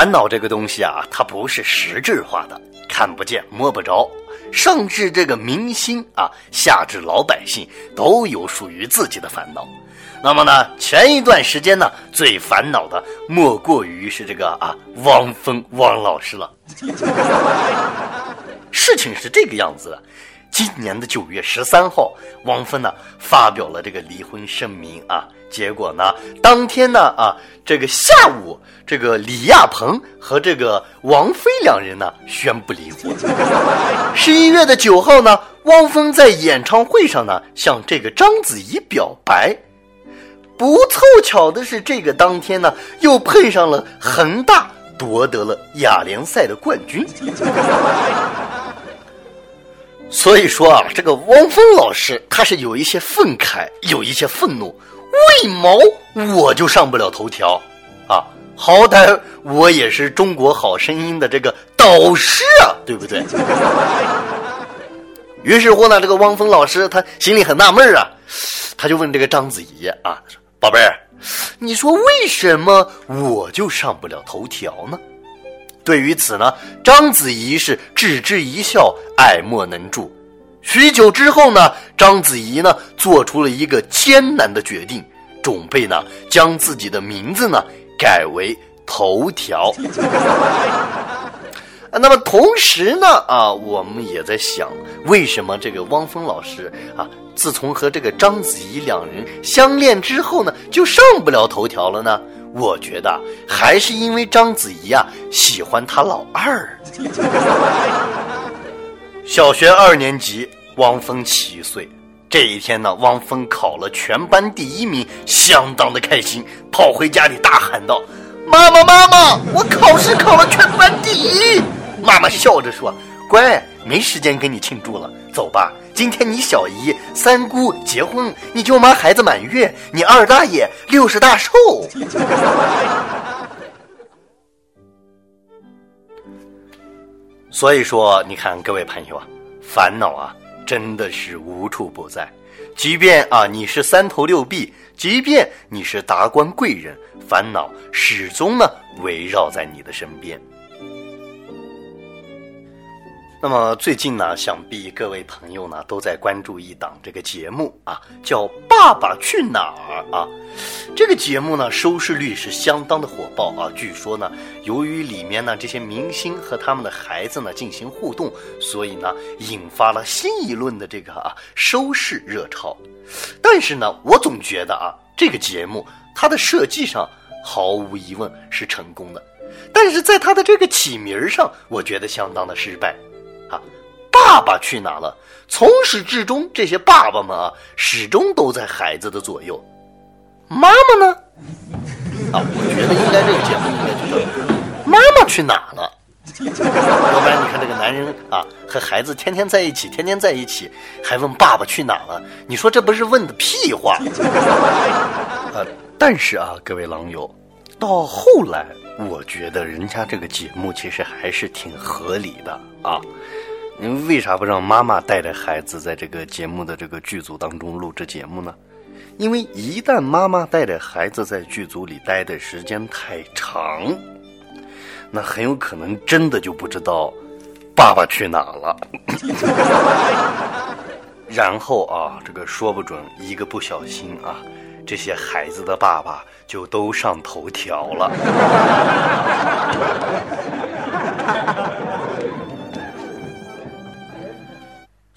烦恼这个东西啊，它不是实质化的，看不见摸不着。上至这个明星啊，下至老百姓，都有属于自己的烦恼。那么呢，前一段时间呢，最烦恼的莫过于是这个啊，汪峰汪老师了。事情是这个样子的，今年的九月十三号，汪峰呢发表了这个离婚声明啊。结果呢，当天呢啊，这个下午，这个李亚鹏和这个王菲两人呢宣布离婚。十一月的九号呢，汪峰在演唱会上呢向这个章子怡表白。不凑巧的是，这个当天呢又碰上了恒大夺得了亚联赛的冠军。所以说啊，这个汪峰老师他是有一些愤慨，有一些愤怒。为毛我就上不了头条啊？好歹我也是中国好声音的这个导师啊，对不对？于是乎呢，这个汪峰老师他心里很纳闷啊，他就问这个章子怡啊：“宝贝儿，你说为什么我就上不了头条呢？”对于此呢，章子怡是置之一笑，爱莫能助。许久之后呢，章子怡呢做出了一个艰难的决定，准备呢将自己的名字呢改为头条。那么同时呢，啊，我们也在想，为什么这个汪峰老师啊，自从和这个章子怡两人相恋之后呢，就上不了头条了呢？我觉得还是因为章子怡啊喜欢他老二。小学二年级，汪峰七岁。这一天呢，汪峰考了全班第一名，相当的开心，跑回家里大喊道：“妈妈，妈妈，我考试考了全班第一！”妈妈笑着说：“乖，没时间跟你庆祝了，走吧。今天你小姨、三姑结婚，你舅妈孩子满月，你二大爷六十大寿。”所以说，你看各位朋友啊，烦恼啊，真的是无处不在。即便啊你是三头六臂，即便你是达官贵人，烦恼始终呢围绕在你的身边。那么最近呢，想必各位朋友呢都在关注一档这个节目啊，叫《爸爸去哪儿》啊。这个节目呢，收视率是相当的火爆啊。据说呢，由于里面呢这些明星和他们的孩子呢进行互动，所以呢引发了新一轮的这个啊收视热潮。但是呢，我总觉得啊，这个节目它的设计上毫无疑问是成功的，但是在它的这个起名上，我觉得相当的失败。啊，爸爸去哪了？从始至终，这些爸爸们啊，始终都在孩子的左右。妈妈呢？啊，我觉得应该这个节目应该就叫“妈妈去哪了”。要不然你看这个男人啊，和孩子天天在一起，天天在一起，还问爸爸去哪了？你说这不是问的屁话？啊，但是啊，各位狼友，到后来，我觉得人家这个节目其实还是挺合理的啊。你为啥不让妈妈带着孩子在这个节目的这个剧组当中录制节目呢？因为一旦妈妈带着孩子在剧组里待的时间太长，那很有可能真的就不知道爸爸去哪了。然后啊，这个说不准一个不小心啊，这些孩子的爸爸就都上头条了。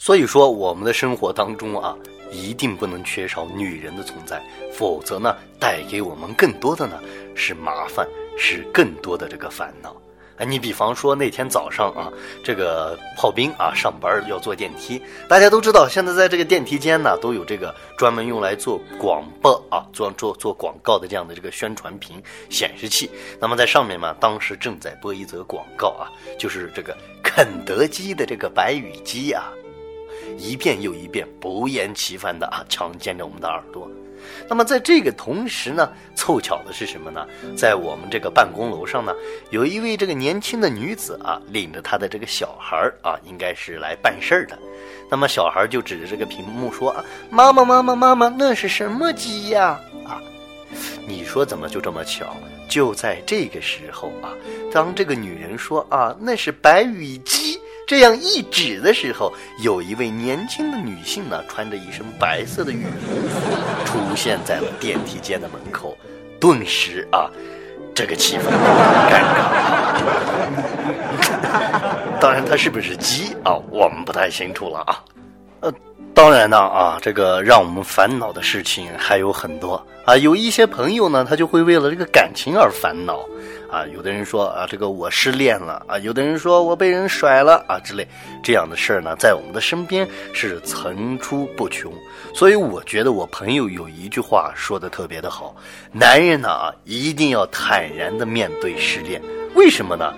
所以说，我们的生活当中啊，一定不能缺少女人的存在，否则呢，带给我们更多的呢是麻烦，是更多的这个烦恼。哎，你比方说那天早上啊，这个炮兵啊上班要坐电梯，大家都知道，现在在这个电梯间呢都有这个专门用来做广播啊，做做做广告的这样的这个宣传屏显示器。那么在上面嘛，当时正在播一则广告啊，就是这个肯德基的这个白羽鸡啊。一遍又一遍，不厌其烦的啊，强奸着我们的耳朵。那么在这个同时呢，凑巧的是什么呢？在我们这个办公楼上呢，有一位这个年轻的女子啊，领着她的这个小孩啊，应该是来办事儿的。那么小孩就指着这个屏幕说：“啊，妈妈，妈妈，妈妈，那是什么鸡呀？”啊，你说怎么就这么巧？就在这个时候啊，当这个女人说啊那是白羽鸡这样一指的时候，有一位年轻的女性呢，穿着一身白色的羽绒服出现在了电梯间的门口，顿时啊，这个气氛尴尬。当然，她是不是鸡啊，我们不太清楚了啊。呃。当然呢啊，这个让我们烦恼的事情还有很多啊。有一些朋友呢，他就会为了这个感情而烦恼啊。有的人说啊，这个我失恋了啊；有的人说我被人甩了啊之类这样的事儿呢，在我们的身边是层出不穷。所以我觉得我朋友有一句话说的特别的好：男人呢啊，一定要坦然的面对失恋。为什么呢？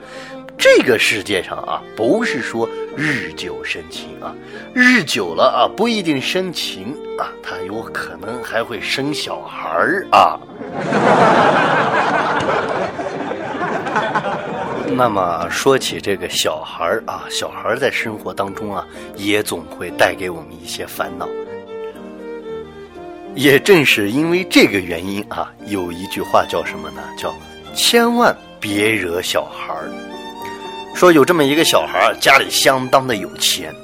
这个世界上啊，不是说日久生情啊，日久了啊，不一定生情啊，他有可能还会生小孩儿啊。那么说起这个小孩儿啊，小孩儿在生活当中啊，也总会带给我们一些烦恼。也正是因为这个原因啊，有一句话叫什么呢？叫千万别惹小孩儿。说有这么一个小孩，家里相当的有钱。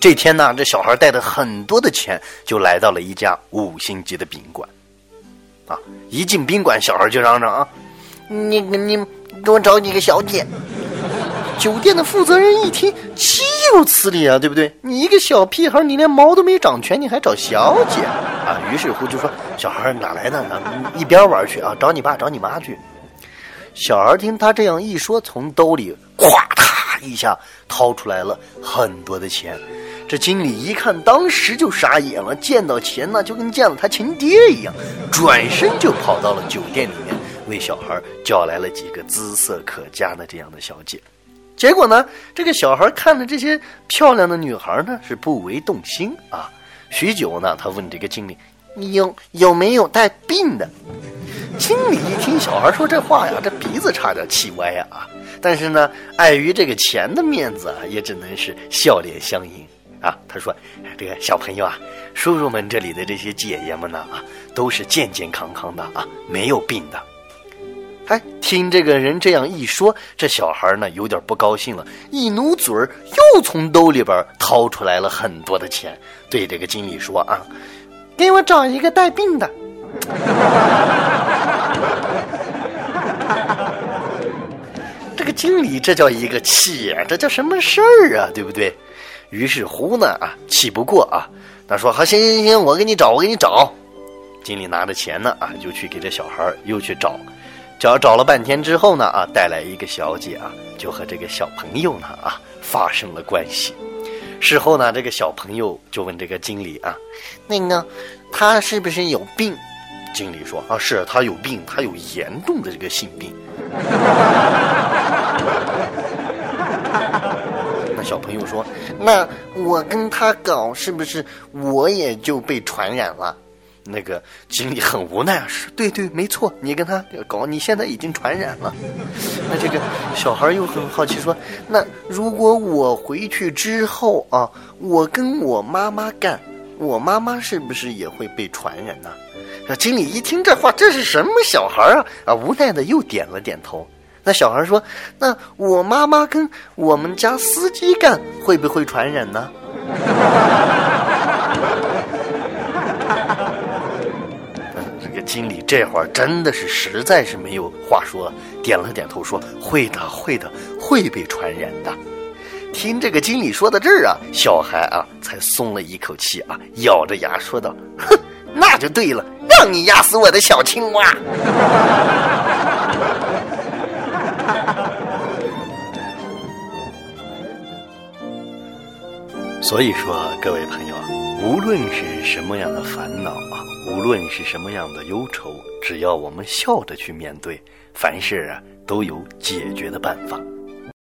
这天呢，这小孩带着很多的钱，就来到了一家五星级的宾馆。啊，一进宾馆，小孩就嚷嚷啊：“你你给我找几个小姐。”酒店的负责人一听，岂有此理啊，对不对？你一个小屁孩，你连毛都没长全，你还找小姐啊？于是乎就说：“小孩哪来的？一边玩去啊！找你爸，找你妈去。”小孩听他这样一说，从兜里咵嗒一下掏出来了很多的钱。这经理一看，当时就傻眼了，见到钱呢，就跟见了他亲爹一样，转身就跑到了酒店里面，为小孩叫来了几个姿色可嘉的这样的小姐。结果呢，这个小孩看着这些漂亮的女孩呢，是不为动心啊。许久呢，他问这个经理：“你有有没有带病的？”经理一听小孩说这话呀，这鼻子差点气歪呀啊！但是呢，碍于这个钱的面子啊，也只能是笑脸相迎啊。他说：“这个小朋友啊，叔叔们这里的这些姐姐们呢啊，都是健健康康的啊，没有病的。”哎，听这个人这样一说，这小孩呢有点不高兴了，一努嘴儿，又从兜里边掏出来了很多的钱，对这个经理说：“啊，给我找一个带病的。”这个经理这叫一个气呀，这叫什么事儿啊？对不对？于是乎呢啊，气不过啊，他说：“好，行行行，我给你找，我给你找。”经理拿着钱呢啊，就去给这小孩又去找，找找了半天之后呢啊，带来一个小姐啊，就和这个小朋友呢啊发生了关系。事后呢，这个小朋友就问这个经理啊：“那个他是不是有病？”经理说：“啊，是他有病，他有严重的这个性病。”那小朋友说：“那我跟他搞，是不是我也就被传染了？”那个经理很无奈啊，是对对，没错，你跟他搞，你现在已经传染了。那这个小孩又很好奇说：“那如果我回去之后啊，我跟我妈妈干，我妈妈是不是也会被传染呢？”经理一听这话，这是什么小孩啊？啊，无奈的又点了点头。那小孩说：“那我妈妈跟我们家司机干，会不会传染呢？” 这个经理这会儿真的是实在是没有话说，点了点头说：“会的，会的，会被传染的。”听这个经理说到这儿啊，小孩啊才松了一口气啊，咬着牙说道：“哼，那就对了，让你压死我的小青蛙。” 所以说，各位朋友啊，无论是什么样的烦恼啊，无论是什么样的忧愁，只要我们笑着去面对，凡事啊都有解决的办法。